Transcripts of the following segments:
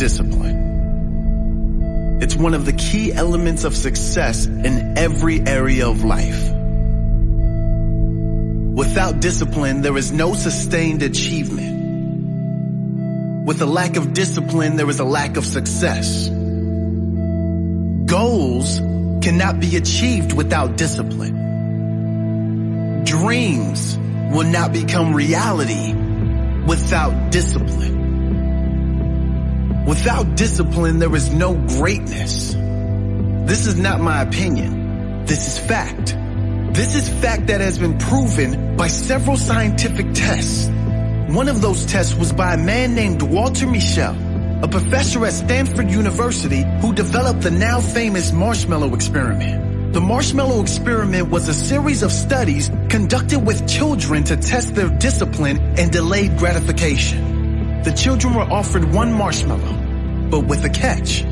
discipline. It's one of the key elements of success in every area of life. Without discipline, there is no sustained achievement. With a lack of discipline, there is a lack of success. Goals cannot be achieved without discipline. Dreams will not become reality without discipline. Without discipline, there is no greatness. This is not my opinion. This is fact. This is fact that has been proven by several scientific tests. One of those tests was by a man named Walter Mischel, a professor at Stanford University who developed the now famous marshmallow experiment. The marshmallow experiment was a series of studies conducted with children to test their discipline and delayed gratification. The children were offered one marshmallow, but with a catch.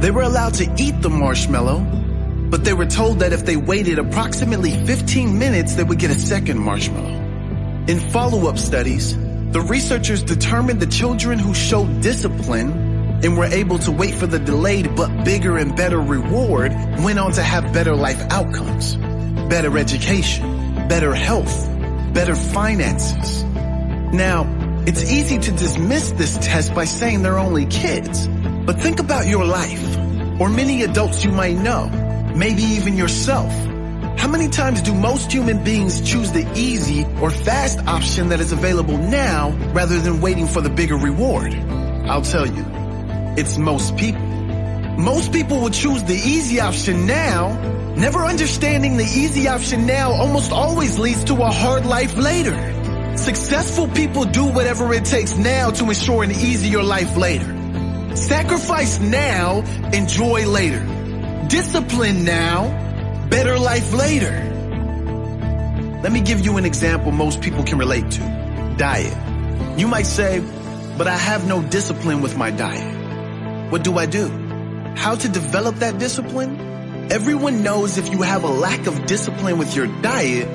They were allowed to eat the marshmallow, but they were told that if they waited approximately 15 minutes, they would get a second marshmallow. In follow-up studies, the researchers determined the children who showed discipline and were able to wait for the delayed but bigger and better reward went on to have better life outcomes, better education, better health, better finances. Now, it's easy to dismiss this test by saying they're only kids, but think about your life, or many adults you might know, maybe even yourself. How many times do most human beings choose the easy or fast option that is available now rather than waiting for the bigger reward? I'll tell you, it's most people. Most people will choose the easy option now, never understanding the easy option now almost always leads to a hard life later. Successful people do whatever it takes now to ensure an easier life later. Sacrifice now, enjoy later. Discipline now, better life later. Let me give you an example most people can relate to. Diet. You might say, but I have no discipline with my diet. What do I do? How to develop that discipline? Everyone knows if you have a lack of discipline with your diet,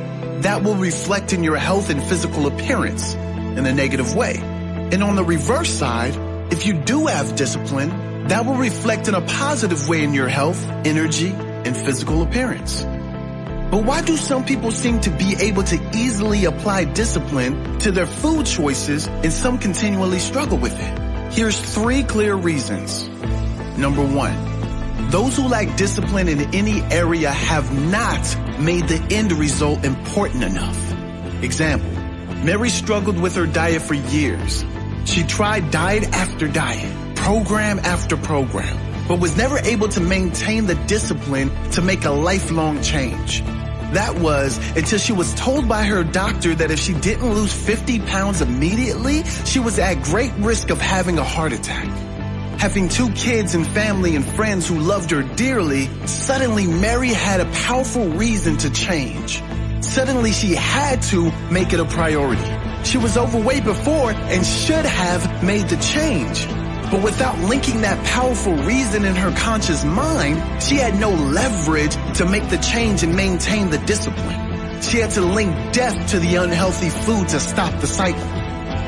that will reflect in your health and physical appearance in a negative way. And on the reverse side, if you do have discipline, that will reflect in a positive way in your health, energy, and physical appearance. But why do some people seem to be able to easily apply discipline to their food choices and some continually struggle with it? Here's three clear reasons. Number one, those who lack discipline in any area have not made the end result important enough. Example, Mary struggled with her diet for years. She tried diet after diet, program after program, but was never able to maintain the discipline to make a lifelong change. That was until she was told by her doctor that if she didn't lose 50 pounds immediately, she was at great risk of having a heart attack. Having two kids and family and friends who loved her dearly, suddenly Mary had a powerful reason to change. Suddenly she had to make it a priority. She was overweight before and should have made the change. But without linking that powerful reason in her conscious mind, she had no leverage to make the change and maintain the discipline. She had to link death to the unhealthy food to stop the cycle.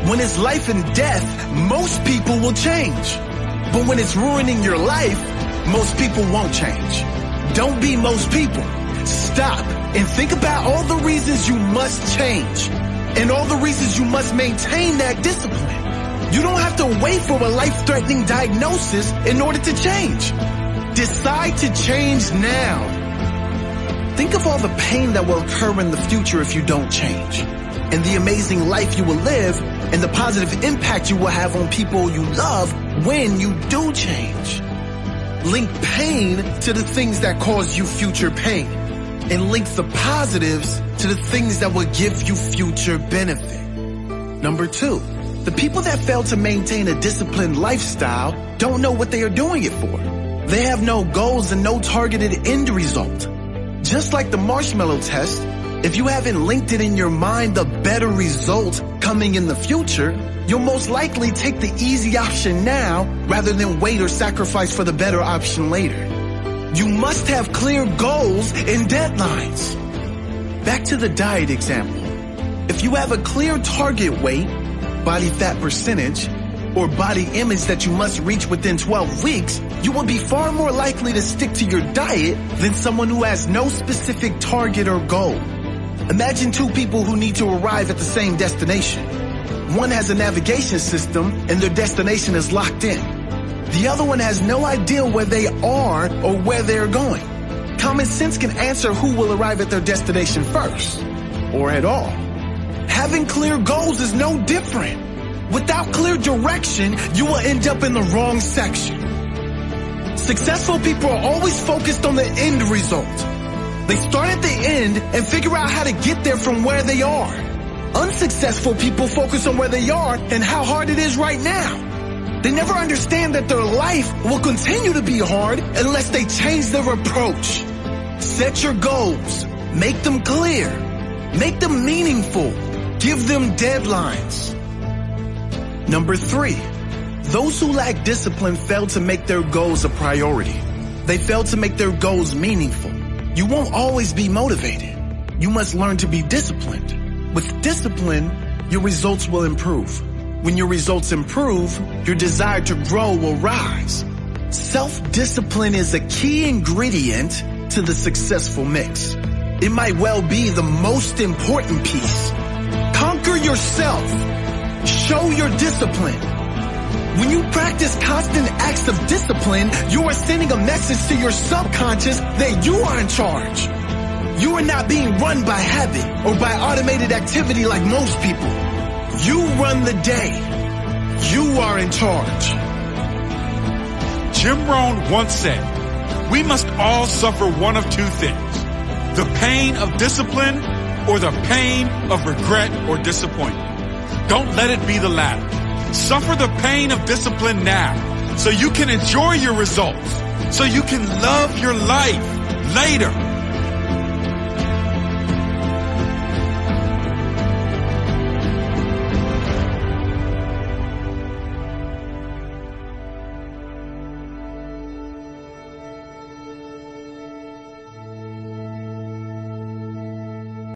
When it's life and death, most people will change. But when it's ruining your life, most people won't change. Don't be most people. Stop and think about all the reasons you must change and all the reasons you must maintain that discipline. You don't have to wait for a life-threatening diagnosis in order to change. Decide to change now. Think of all the pain that will occur in the future if you don't change. And the amazing life you will live and the positive impact you will have on people you love when you do change. Link pain to the things that cause you future pain and link the positives to the things that will give you future benefit. Number two, the people that fail to maintain a disciplined lifestyle don't know what they are doing it for. They have no goals and no targeted end result. Just like the marshmallow test, if you haven't linked it in your mind the better result coming in the future, you'll most likely take the easy option now rather than wait or sacrifice for the better option later. You must have clear goals and deadlines. Back to the diet example. If you have a clear target weight, body fat percentage, or body image that you must reach within 12 weeks, you will be far more likely to stick to your diet than someone who has no specific target or goal. Imagine two people who need to arrive at the same destination. One has a navigation system and their destination is locked in. The other one has no idea where they are or where they're going. Common sense can answer who will arrive at their destination first, or at all. Having clear goals is no different. Without clear direction, you will end up in the wrong section. Successful people are always focused on the end result. They start at the end and figure out how to get there from where they are. Unsuccessful people focus on where they are and how hard it is right now. They never understand that their life will continue to be hard unless they change their approach. Set your goals. Make them clear. Make them meaningful. Give them deadlines. Number three, those who lack discipline fail to make their goals a priority. They fail to make their goals meaningful. You won't always be motivated. You must learn to be disciplined. With discipline, your results will improve. When your results improve, your desire to grow will rise. Self-discipline is a key ingredient to the successful mix. It might well be the most important piece. Conquer yourself. Show your discipline. When you practice constant acts of discipline, you are sending a message to your subconscious that you are in charge. You are not being run by habit or by automated activity like most people. You run the day. You are in charge. Jim Rohn once said, we must all suffer one of two things, the pain of discipline or the pain of regret or disappointment. Don't let it be the latter. Suffer the pain of discipline now so you can enjoy your results, so you can love your life later.